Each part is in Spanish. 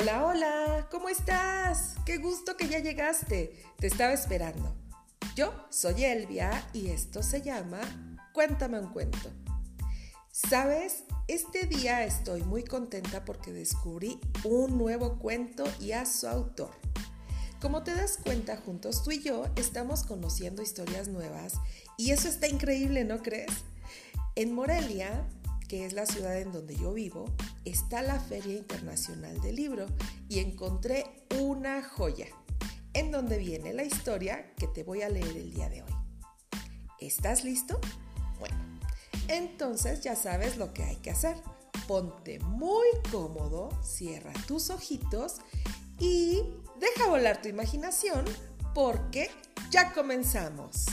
Hola, hola, ¿cómo estás? Qué gusto que ya llegaste. Te estaba esperando. Yo soy Elvia y esto se llama Cuéntame un cuento. Sabes, este día estoy muy contenta porque descubrí un nuevo cuento y a su autor. Como te das cuenta, juntos tú y yo estamos conociendo historias nuevas y eso está increíble, ¿no crees? En Morelia que es la ciudad en donde yo vivo, está la Feria Internacional del Libro y encontré una joya, en donde viene la historia que te voy a leer el día de hoy. ¿Estás listo? Bueno, entonces ya sabes lo que hay que hacer. Ponte muy cómodo, cierra tus ojitos y deja volar tu imaginación porque ya comenzamos.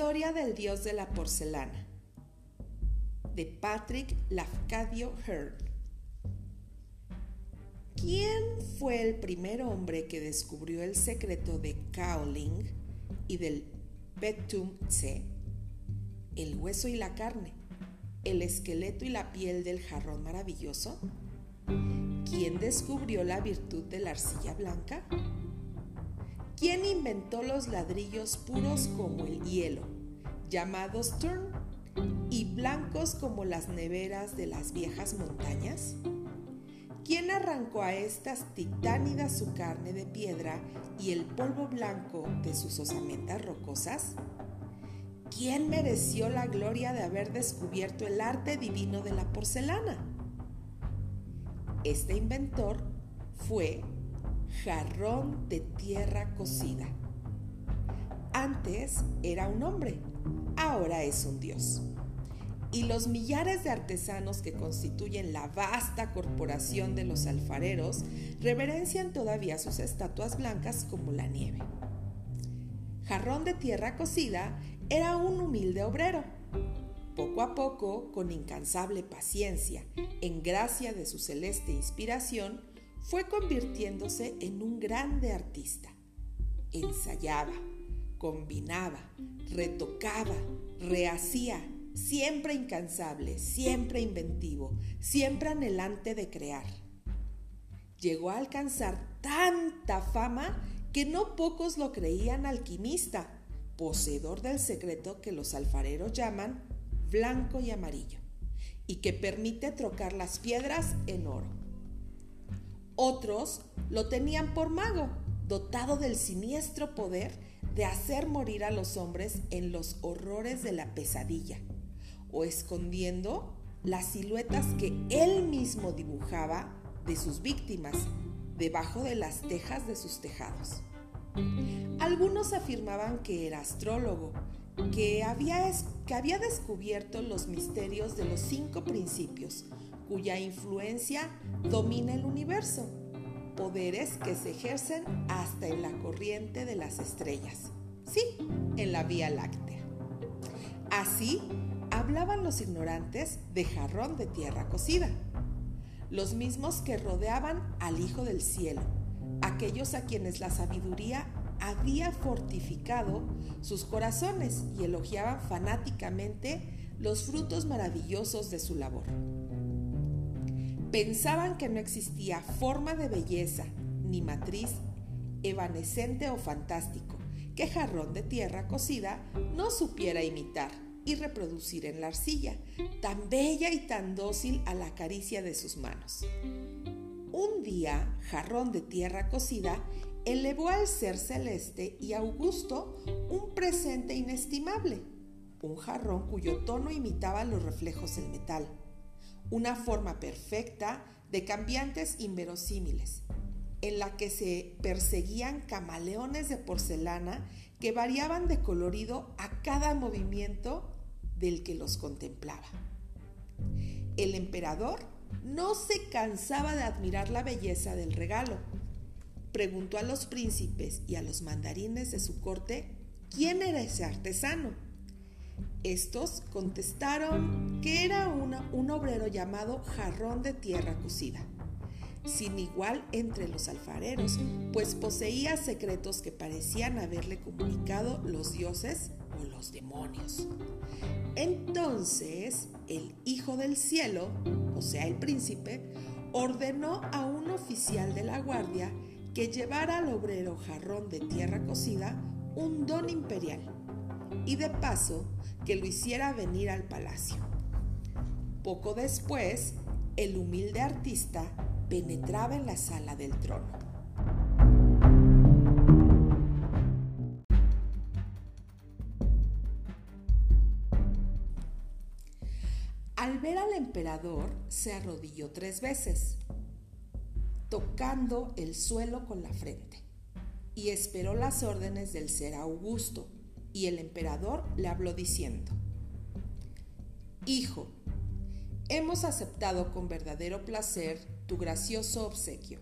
Historia del dios de la porcelana de Patrick Lafcadio Hearn. ¿Quién fue el primer hombre que descubrió el secreto de Kaoling y del Betum Tse? El hueso y la carne, el esqueleto y la piel del jarrón maravilloso. ¿Quién descubrió la virtud de la arcilla blanca? ¿Quién inventó los ladrillos puros como el hielo, llamados turn, y blancos como las neveras de las viejas montañas? ¿Quién arrancó a estas titánidas su carne de piedra y el polvo blanco de sus osamentas rocosas? ¿Quién mereció la gloria de haber descubierto el arte divino de la porcelana? Este inventor fue jarrón de tierra cocida. Antes era un hombre, ahora es un dios. Y los millares de artesanos que constituyen la vasta corporación de los alfareros reverencian todavía sus estatuas blancas como la nieve. Jarrón de tierra cocida era un humilde obrero. Poco a poco, con incansable paciencia, en gracia de su celeste inspiración, fue convirtiéndose en un grande artista. Ensayaba, combinaba, retocaba, rehacía, siempre incansable, siempre inventivo, siempre anhelante de crear. Llegó a alcanzar tanta fama que no pocos lo creían alquimista, poseedor del secreto que los alfareros llaman blanco y amarillo, y que permite trocar las piedras en oro. Otros lo tenían por mago, dotado del siniestro poder de hacer morir a los hombres en los horrores de la pesadilla, o escondiendo las siluetas que él mismo dibujaba de sus víctimas debajo de las tejas de sus tejados. Algunos afirmaban que era astrólogo, que había, que había descubierto los misterios de los cinco principios, cuya influencia domina el universo, poderes que se ejercen hasta en la corriente de las estrellas, sí, en la Vía Láctea. Así hablaban los ignorantes de jarrón de tierra cocida, los mismos que rodeaban al Hijo del Cielo, aquellos a quienes la sabiduría había fortificado sus corazones y elogiaban fanáticamente los frutos maravillosos de su labor. Pensaban que no existía forma de belleza ni matriz evanescente o fantástico que jarrón de tierra cocida no supiera imitar y reproducir en la arcilla, tan bella y tan dócil a la caricia de sus manos. Un día, jarrón de tierra cocida elevó al ser celeste y augusto un presente inestimable, un jarrón cuyo tono imitaba los reflejos del metal una forma perfecta de cambiantes inverosímiles, en la que se perseguían camaleones de porcelana que variaban de colorido a cada movimiento del que los contemplaba. El emperador no se cansaba de admirar la belleza del regalo. Preguntó a los príncipes y a los mandarines de su corte quién era ese artesano estos contestaron que era un obrero llamado jarrón de tierra cocida, sin igual entre los alfareros, pues poseía secretos que parecían haberle comunicado los dioses o los demonios. Entonces el Hijo del Cielo, o sea el príncipe, ordenó a un oficial de la guardia que llevara al obrero jarrón de tierra cocida un don imperial y de paso que lo hiciera venir al palacio. Poco después, el humilde artista penetraba en la sala del trono. Al ver al emperador, se arrodilló tres veces, tocando el suelo con la frente, y esperó las órdenes del ser Augusto, y el emperador le habló diciendo, Hijo, hemos aceptado con verdadero placer tu gracioso obsequio.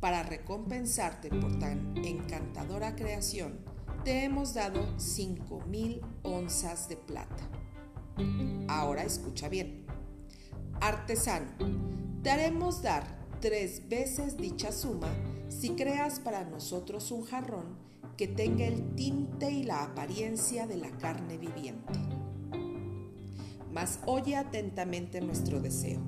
Para recompensarte por tan encantadora creación, te hemos dado cinco mil onzas de plata. Ahora escucha bien. Artesano, te haremos dar tres veces dicha suma si creas para nosotros un jarrón que tenga el tinte y la apariencia de la carne viviente mas oye atentamente nuestro deseo.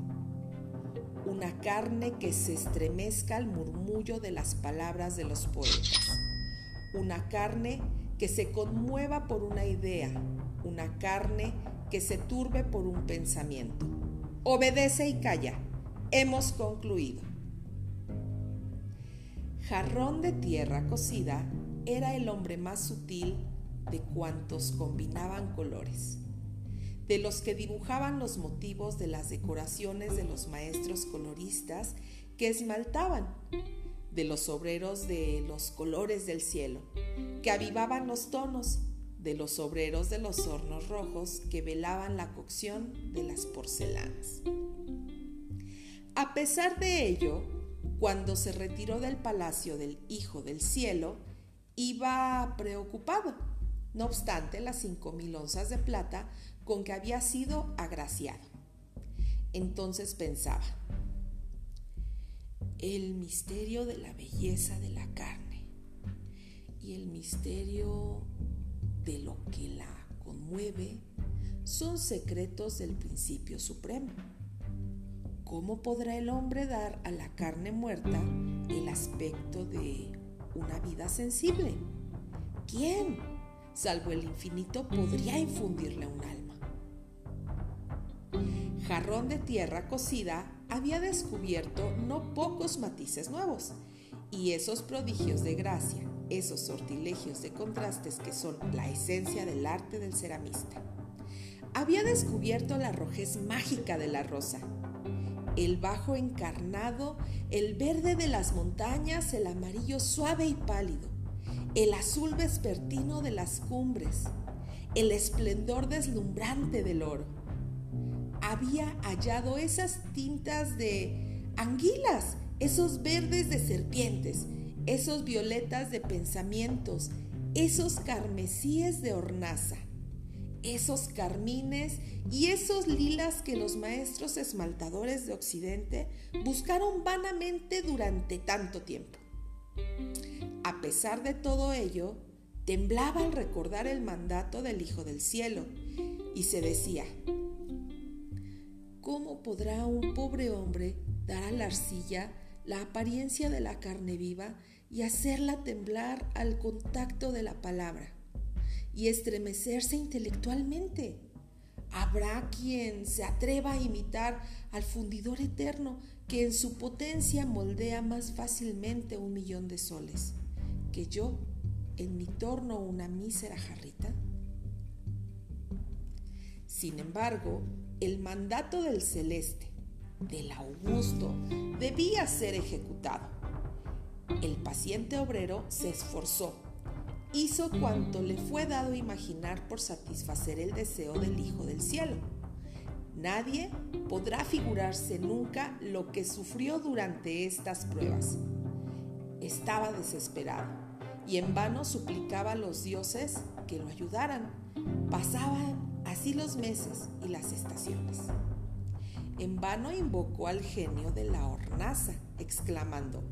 Una carne que se estremezca al murmullo de las palabras de los poetas. Una carne que se conmueva por una idea. Una carne que se turbe por un pensamiento. Obedece y calla. Hemos concluido. Jarrón de tierra cocida era el hombre más sutil de cuantos combinaban colores de los que dibujaban los motivos de las decoraciones de los maestros coloristas que esmaltaban, de los obreros de los colores del cielo, que avivaban los tonos, de los obreros de los hornos rojos que velaban la cocción de las porcelanas. A pesar de ello, cuando se retiró del palacio del Hijo del Cielo, iba preocupado. No obstante, las cinco mil onzas de plata con que había sido agraciado. Entonces pensaba, el misterio de la belleza de la carne y el misterio de lo que la conmueve son secretos del principio supremo. ¿Cómo podrá el hombre dar a la carne muerta el aspecto de una vida sensible? ¿Quién, salvo el infinito, podría infundirle un alma? jarrón de tierra cocida había descubierto no pocos matices nuevos, y esos prodigios de gracia, esos sortilegios de contrastes que son la esencia del arte del ceramista. Había descubierto la rojez mágica de la rosa, el bajo encarnado, el verde de las montañas, el amarillo suave y pálido, el azul vespertino de las cumbres, el esplendor deslumbrante del oro. Había hallado esas tintas de anguilas, esos verdes de serpientes, esos violetas de pensamientos, esos carmesíes de hornaza, esos carmines y esos lilas que los maestros esmaltadores de Occidente buscaron vanamente durante tanto tiempo. A pesar de todo ello, temblaba al recordar el mandato del Hijo del Cielo y se decía, ¿Cómo podrá un pobre hombre dar a la arcilla la apariencia de la carne viva y hacerla temblar al contacto de la palabra y estremecerse intelectualmente? Habrá quien se atreva a imitar al fundidor eterno que en su potencia moldea más fácilmente un millón de soles que yo en mi torno una mísera jarrita. Sin embargo, el mandato del celeste, del augusto, debía ser ejecutado. El paciente obrero se esforzó, hizo cuanto le fue dado imaginar por satisfacer el deseo del Hijo del Cielo. Nadie podrá figurarse nunca lo que sufrió durante estas pruebas. Estaba desesperado y en vano suplicaba a los dioses que lo ayudaran. Pasaban así los meses y las estaciones. en vano invocó al genio de la hornaza, exclamando,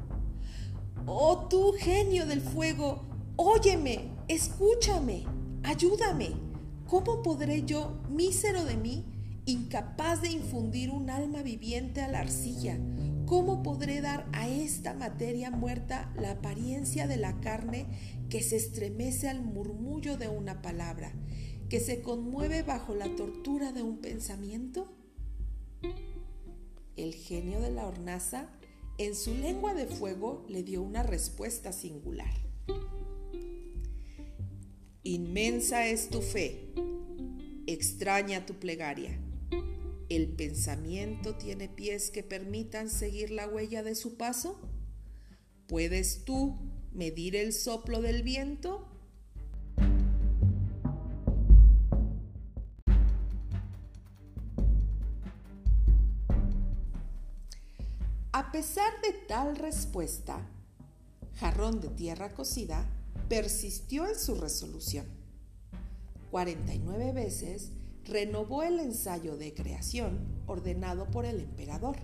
Oh tú, genio del fuego, óyeme, escúchame, ayúdame. ¿Cómo podré yo, mísero de mí, incapaz de infundir un alma viviente a la arcilla? ¿Cómo podré dar a esta materia muerta la apariencia de la carne que se estremece al murmullo de una palabra, que se conmueve bajo la tortura de un pensamiento? El genio de la hornaza, en su lengua de fuego, le dio una respuesta singular. Inmensa es tu fe, extraña tu plegaria. ¿El pensamiento tiene pies que permitan seguir la huella de su paso? ¿Puedes tú medir el soplo del viento? A pesar de tal respuesta, Jarrón de Tierra Cocida persistió en su resolución. 49 veces renovó el ensayo de creación ordenado por el emperador.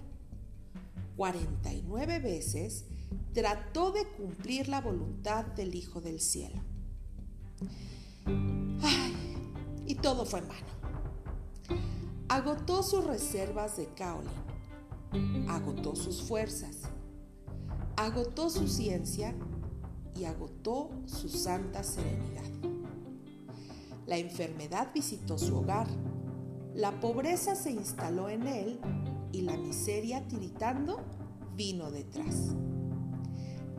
49 veces trató de cumplir la voluntad del Hijo del Cielo. y todo fue en vano. Agotó sus reservas de Kaolin, agotó sus fuerzas, agotó su ciencia y agotó su santa serenidad. La enfermedad visitó su hogar, la pobreza se instaló en él y la miseria tiritando vino detrás.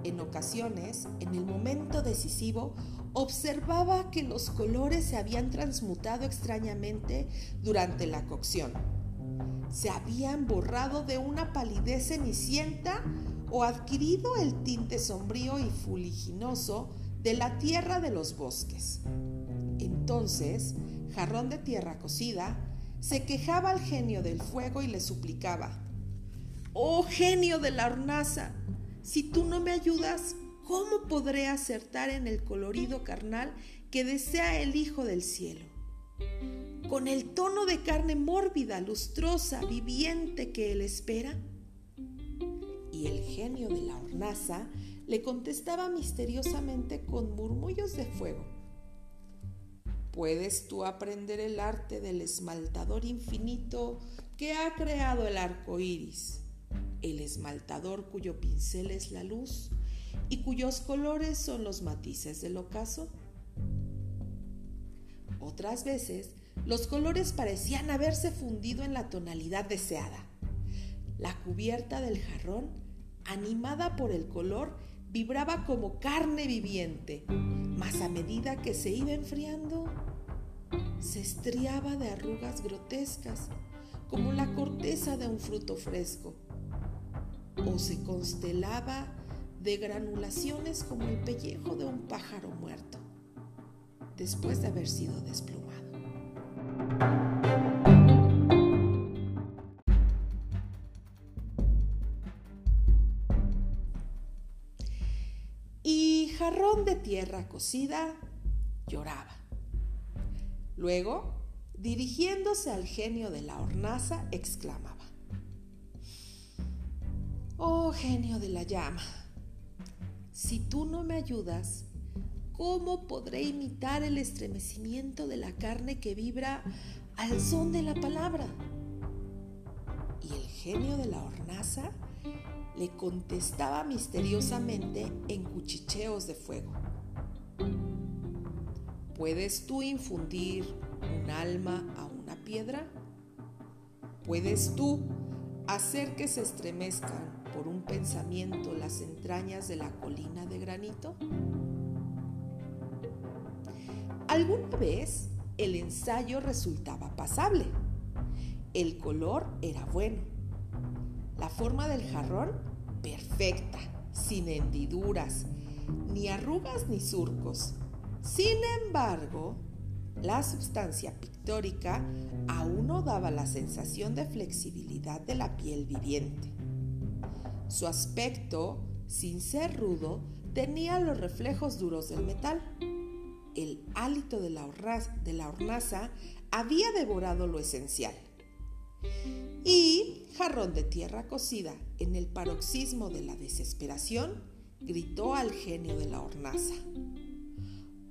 En ocasiones, en el momento decisivo, observaba que los colores se habían transmutado extrañamente durante la cocción. Se habían borrado de una palidez cenicienta o adquirido el tinte sombrío y fuliginoso de la tierra de los bosques. Entonces, jarrón de tierra cocida, se quejaba al genio del fuego y le suplicaba, Oh genio de la hornaza, si tú no me ayudas, ¿cómo podré acertar en el colorido carnal que desea el Hijo del cielo? Con el tono de carne mórbida, lustrosa, viviente que él espera. El genio de la hornaza le contestaba misteriosamente con murmullos de fuego. ¿Puedes tú aprender el arte del esmaltador infinito que ha creado el arco iris? El esmaltador cuyo pincel es la luz y cuyos colores son los matices del ocaso. Otras veces, los colores parecían haberse fundido en la tonalidad deseada. La cubierta del jarrón, animada por el color, vibraba como carne viviente, mas a medida que se iba enfriando, se estriaba de arrugas grotescas, como la corteza de un fruto fresco, o se constelaba de granulaciones como el pellejo de un pájaro muerto, después de haber sido desplumado. De tierra cocida lloraba. Luego, dirigiéndose al genio de la hornaza, exclamaba, Oh genio de la llama, si tú no me ayudas, ¿cómo podré imitar el estremecimiento de la carne que vibra al son de la palabra? Y el genio de la hornaza le contestaba misteriosamente en cuchicheos de fuego. ¿Puedes tú infundir un alma a una piedra? ¿Puedes tú hacer que se estremezcan por un pensamiento las entrañas de la colina de granito? Alguna vez el ensayo resultaba pasable. El color era bueno. La forma del jarrón perfecta, sin hendiduras, ni arrugas ni surcos sin embargo, la sustancia pictórica aún no daba la sensación de flexibilidad de la piel viviente. Su aspecto, sin ser rudo, tenía los reflejos duros del metal. El hálito de la, hornaza había devorado lo esencial. Y jarrón de tierra cocida, en el paroxismo de la desesperación, gritó al genio de la hornaza.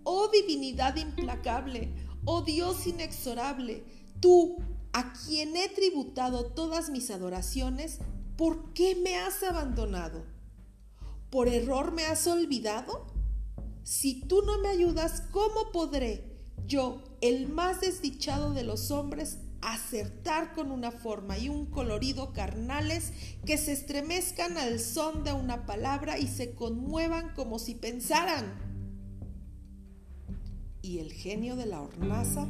Oh divinidad implacable, oh Dios inexorable, tú, a quien he tributado todas mis adoraciones, ¿por qué me has abandonado? ¿Por error me has olvidado? Si tú no me ayudas, ¿cómo podré yo, el más desdichado de los hombres, acertar con una forma y un colorido carnales que se estremezcan al son de una palabra y se conmuevan como si pensaran? Y el genio de la hornaza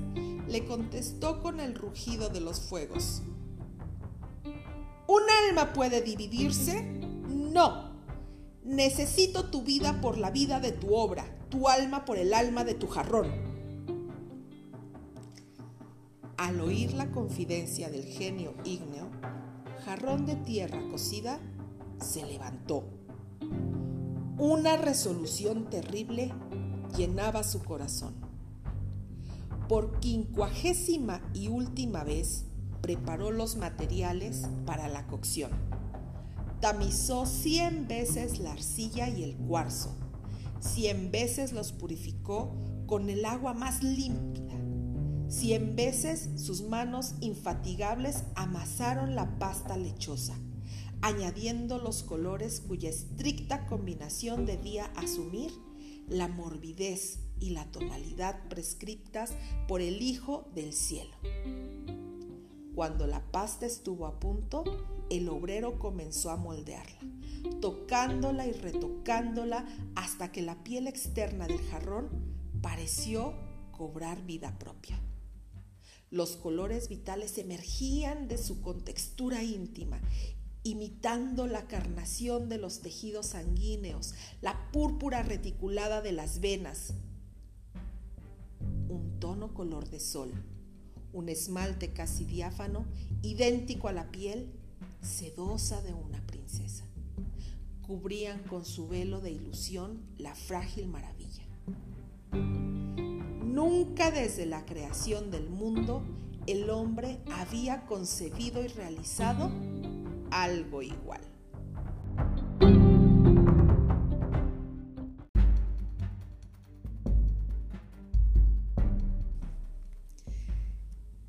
le contestó con el rugido de los fuegos. ¿Un alma puede dividirse? No. Necesito tu vida por la vida de tu obra, tu alma por el alma de tu jarrón. Al oír la confidencia del genio ígneo, jarrón de tierra cocida se levantó. Una resolución terrible llenaba su corazón. Por quincuagésima y última vez preparó los materiales para la cocción. Tamizó cien veces la arcilla y el cuarzo. Cien veces los purificó con el agua más límpida. Cien veces sus manos infatigables amasaron la pasta lechosa, añadiendo los colores cuya estricta combinación debía asumir la morbidez y la tonalidad prescriptas por el Hijo del Cielo. Cuando la pasta estuvo a punto, el obrero comenzó a moldearla, tocándola y retocándola hasta que la piel externa del jarrón pareció cobrar vida propia. Los colores vitales emergían de su contextura íntima imitando la carnación de los tejidos sanguíneos, la púrpura reticulada de las venas. Un tono color de sol, un esmalte casi diáfano, idéntico a la piel sedosa de una princesa. Cubrían con su velo de ilusión la frágil maravilla. Nunca desde la creación del mundo el hombre había concebido y realizado algo igual.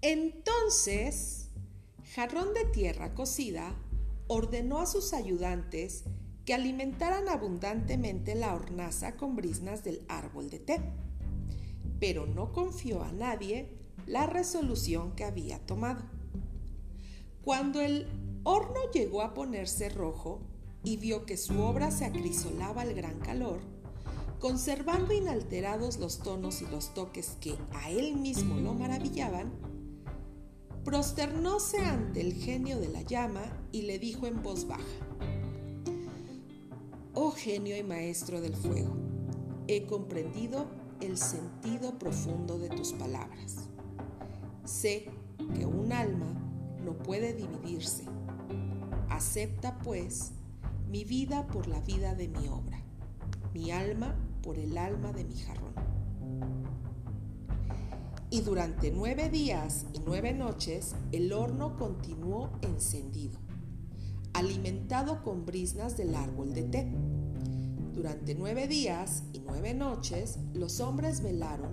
Entonces, Jarrón de Tierra Cocida ordenó a sus ayudantes que alimentaran abundantemente la hornaza con brisnas del árbol de té, pero no confió a nadie la resolución que había tomado. Cuando el horno llegó a ponerse rojo y vio que su obra se acrisolaba al gran calor, conservando inalterados los tonos y los toques que a él mismo lo maravillaban, prosternóse ante el genio de la llama y le dijo en voz baja, Oh genio y maestro del fuego, he comprendido el sentido profundo de tus palabras. Sé que un alma no puede dividirse Acepta, pues, mi vida por la vida de mi obra, mi alma por el alma de mi jarrón. Y durante nueve días y nueve noches el horno continuó encendido, alimentado con brisnas del árbol de té. Durante nueve días y nueve noches los hombres velaron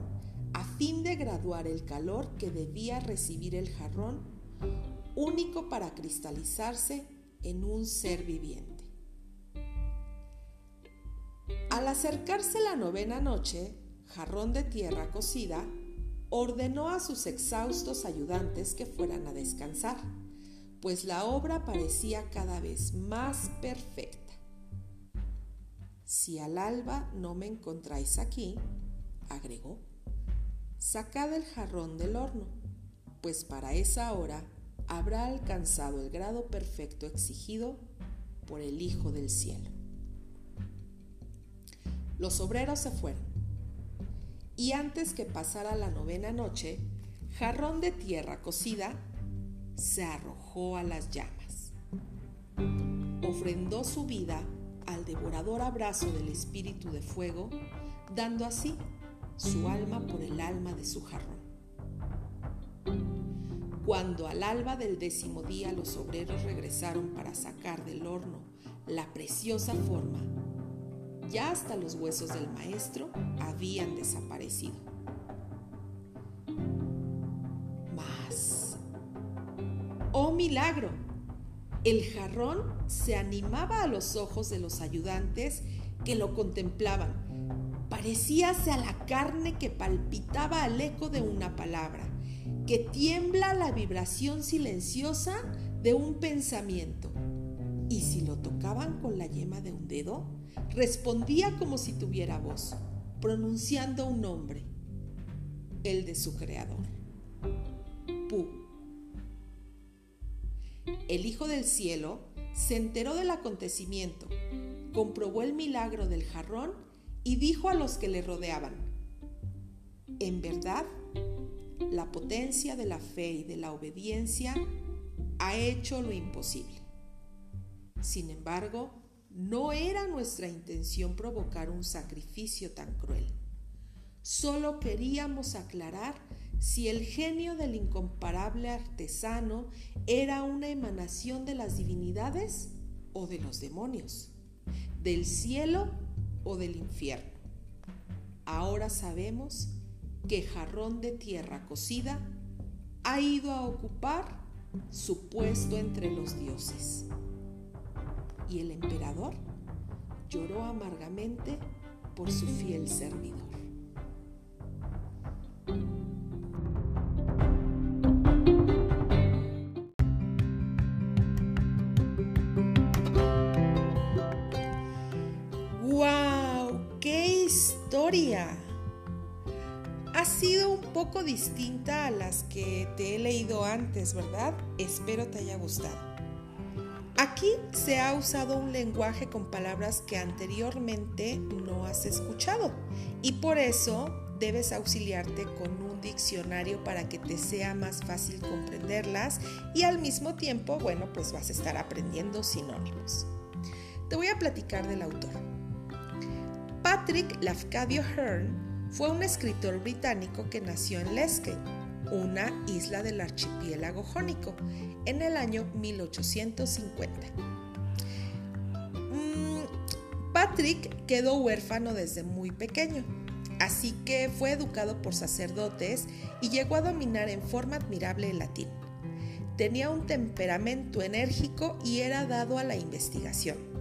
a fin de graduar el calor que debía recibir el jarrón, único para cristalizarse en un ser viviente. Al acercarse la novena noche, Jarrón de Tierra Cocida ordenó a sus exhaustos ayudantes que fueran a descansar, pues la obra parecía cada vez más perfecta. Si al alba no me encontráis aquí, agregó, sacad el jarrón del horno, pues para esa hora habrá alcanzado el grado perfecto exigido por el Hijo del Cielo. Los obreros se fueron y antes que pasara la novena noche, jarrón de tierra cocida se arrojó a las llamas. Ofrendó su vida al devorador abrazo del espíritu de fuego, dando así su alma por el alma de su jarrón. Cuando al alba del décimo día los obreros regresaron para sacar del horno la preciosa forma, ya hasta los huesos del maestro habían desaparecido. Mas, ¡oh milagro! El jarrón se animaba a los ojos de los ayudantes que lo contemplaban. Parecíase a la carne que palpitaba al eco de una palabra que tiembla la vibración silenciosa de un pensamiento. Y si lo tocaban con la yema de un dedo, respondía como si tuviera voz, pronunciando un nombre, el de su creador. Pu. El Hijo del Cielo se enteró del acontecimiento, comprobó el milagro del jarrón y dijo a los que le rodeaban, en verdad, la potencia de la fe y de la obediencia ha hecho lo imposible. Sin embargo, no era nuestra intención provocar un sacrificio tan cruel. Solo queríamos aclarar si el genio del incomparable artesano era una emanación de las divinidades o de los demonios, del cielo o del infierno. Ahora sabemos que jarrón de tierra cocida ha ido a ocupar su puesto entre los dioses. Y el emperador lloró amargamente por su fiel servidor. Ha sido un poco distinta a las que te he leído antes, ¿verdad? Espero te haya gustado. Aquí se ha usado un lenguaje con palabras que anteriormente no has escuchado y por eso debes auxiliarte con un diccionario para que te sea más fácil comprenderlas y al mismo tiempo, bueno, pues vas a estar aprendiendo sinónimos. Te voy a platicar del autor. Patrick Lafcadio Hearn fue un escritor británico que nació en Lesque, una isla del archipiélago jónico, en el año 1850. Mm, Patrick quedó huérfano desde muy pequeño, así que fue educado por sacerdotes y llegó a dominar en forma admirable el latín. Tenía un temperamento enérgico y era dado a la investigación.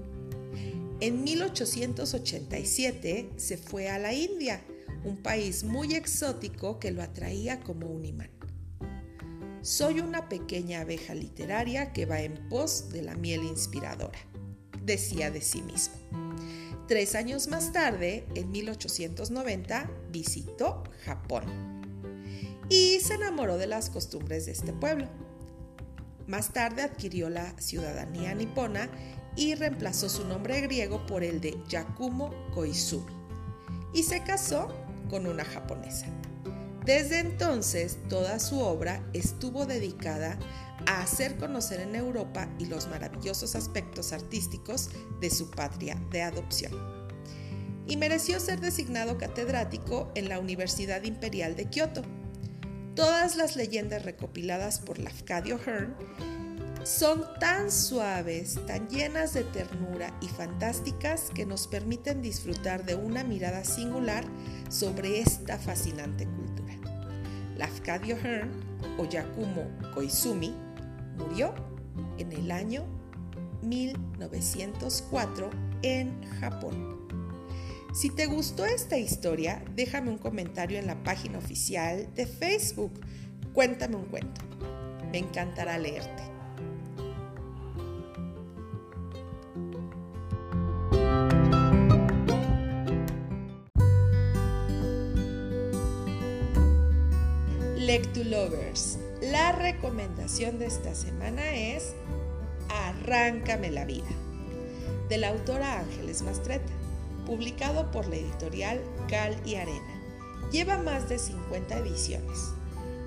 En 1887 se fue a la India un país muy exótico que lo atraía como un imán. Soy una pequeña abeja literaria que va en pos de la miel inspiradora, decía de sí mismo. Tres años más tarde, en 1890, visitó Japón y se enamoró de las costumbres de este pueblo. Más tarde adquirió la ciudadanía nipona y reemplazó su nombre griego por el de Yakumo Koizumi y se casó con una japonesa. Desde entonces, toda su obra estuvo dedicada a hacer conocer en Europa y los maravillosos aspectos artísticos de su patria de adopción. Y mereció ser designado catedrático en la Universidad Imperial de Kioto. Todas las leyendas recopiladas por Lafcadio Hearn son tan suaves, tan llenas de ternura y fantásticas que nos permiten disfrutar de una mirada singular sobre esta fascinante cultura. Lafcadio Hearn o Yakumo Koizumi murió en el año 1904 en Japón. Si te gustó esta historia, déjame un comentario en la página oficial de Facebook. Cuéntame un cuento. Me encantará leerte. Lectulovers, la recomendación de esta semana es Arráncame la vida, de la autora Ángeles Mastreta, publicado por la editorial Cal y Arena. Lleva más de 50 ediciones.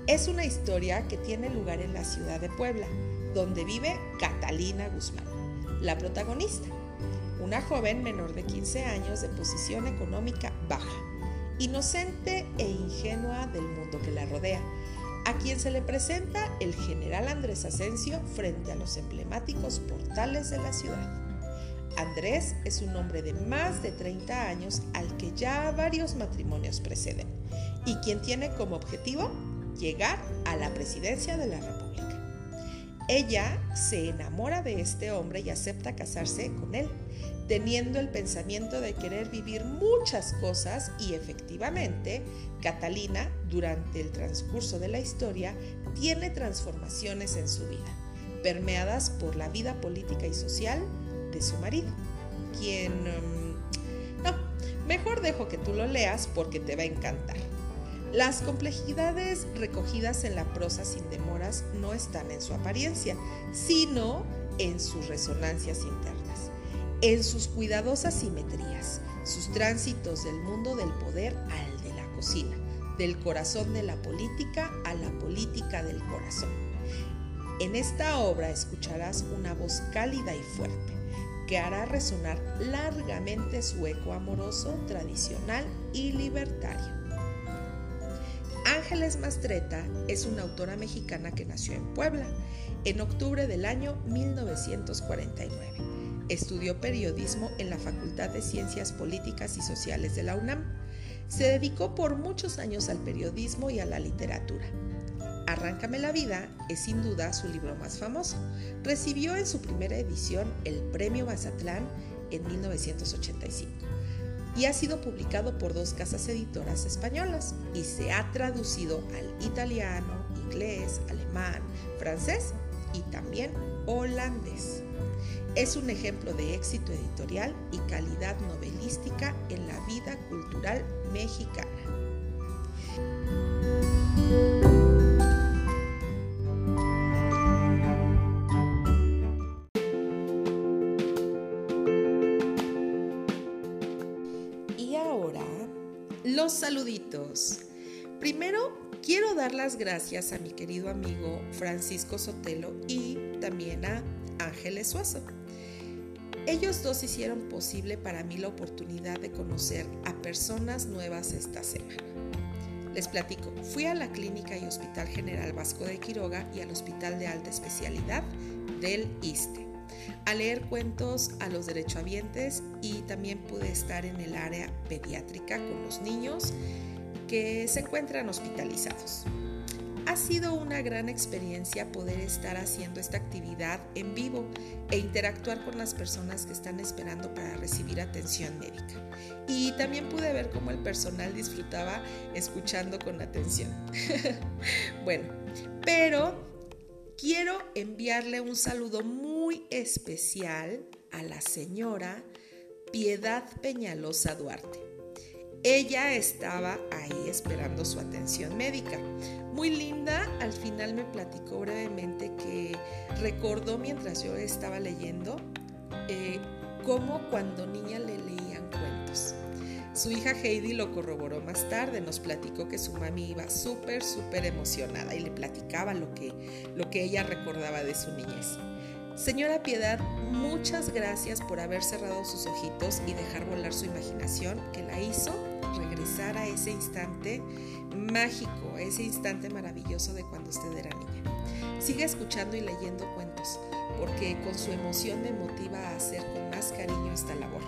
Es una historia que tiene lugar en la ciudad de Puebla, donde vive Catalina Guzmán, la protagonista, una joven menor de 15 años de posición económica baja inocente e ingenua del mundo que la rodea, a quien se le presenta el general Andrés Asensio frente a los emblemáticos portales de la ciudad. Andrés es un hombre de más de 30 años al que ya varios matrimonios preceden y quien tiene como objetivo llegar a la presidencia de la República. Ella se enamora de este hombre y acepta casarse con él, teniendo el pensamiento de querer vivir muchas cosas y efectivamente, Catalina, durante el transcurso de la historia, tiene transformaciones en su vida, permeadas por la vida política y social de su marido, quien... Mm, no, mejor dejo que tú lo leas porque te va a encantar. Las complejidades recogidas en la prosa sin demoras no están en su apariencia, sino en sus resonancias internas, en sus cuidadosas simetrías, sus tránsitos del mundo del poder al de la cocina, del corazón de la política a la política del corazón. En esta obra escucharás una voz cálida y fuerte que hará resonar largamente su eco amoroso, tradicional y libertario. Ángeles Mastreta es una autora mexicana que nació en Puebla en octubre del año 1949. Estudió periodismo en la Facultad de Ciencias Políticas y Sociales de la UNAM. Se dedicó por muchos años al periodismo y a la literatura. Arráncame la vida es sin duda su libro más famoso. Recibió en su primera edición el Premio Mazatlán en 1985 y ha sido publicado por dos casas editoras españolas y se ha traducido al italiano, inglés, alemán, francés y también holandés. Es un ejemplo de éxito editorial y calidad novelística en la vida cultural mexicana. saluditos. Primero, quiero dar las gracias a mi querido amigo Francisco Sotelo y también a Ángeles Suazo. Ellos dos hicieron posible para mí la oportunidad de conocer a personas nuevas esta semana. Les platico, fui a la Clínica y Hospital General Vasco de Quiroga y al Hospital de Alta Especialidad del ISTE a leer cuentos a los derechohabientes y también pude estar en el área pediátrica con los niños que se encuentran hospitalizados. Ha sido una gran experiencia poder estar haciendo esta actividad en vivo e interactuar con las personas que están esperando para recibir atención médica. Y también pude ver cómo el personal disfrutaba escuchando con atención. bueno, pero quiero enviarle un saludo muy especial a la señora Piedad Peñalosa Duarte. Ella estaba ahí esperando su atención médica. Muy linda, al final me platicó brevemente que recordó mientras yo estaba leyendo eh, cómo cuando niña le leían cuentos. Su hija Heidi lo corroboró más tarde, nos platicó que su mami iba súper, súper emocionada y le platicaba lo que, lo que ella recordaba de su niñez. Señora Piedad, muchas gracias por haber cerrado sus ojitos y dejar volar su imaginación que la hizo regresar a ese instante mágico, ese instante maravilloso de cuando usted era niña. Sigue escuchando y leyendo cuentos, porque con su emoción me motiva a hacer con más cariño esta labor.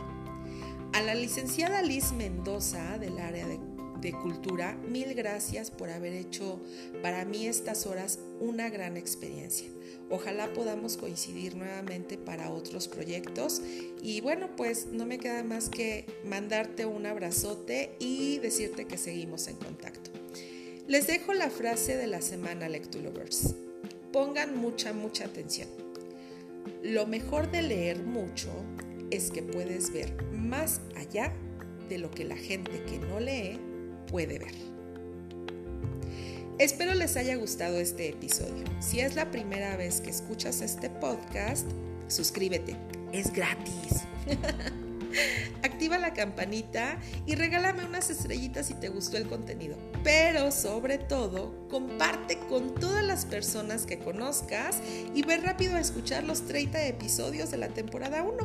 A la licenciada Liz Mendoza del área de, cultura, mil gracias por haber hecho para mí estas horas una gran experiencia. Ojalá podamos coincidir nuevamente para otros proyectos y bueno, pues no me queda más que mandarte un abrazote y decirte que seguimos en contacto. Les dejo la frase de la semana Lectulovers. Pongan mucha, mucha atención. Lo mejor de leer mucho es que puedes ver más allá de lo que la gente que no lee puede ver. Espero les haya gustado este episodio. Si es la primera vez que escuchas este podcast, suscríbete. Es gratis. Activa la campanita y regálame unas estrellitas si te gustó el contenido. Pero sobre todo, comparte con todas las personas que conozcas y ve rápido a escuchar los 30 episodios de la temporada 1.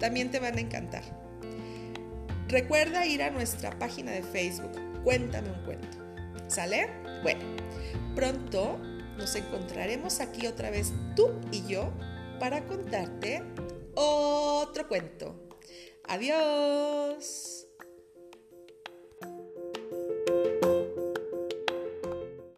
También te van a encantar. Recuerda ir a nuestra página de Facebook. Cuéntame un cuento. ¿Sale? Bueno, Pronto nos encontraremos aquí otra vez tú y yo para contarte otro cuento. Adiós.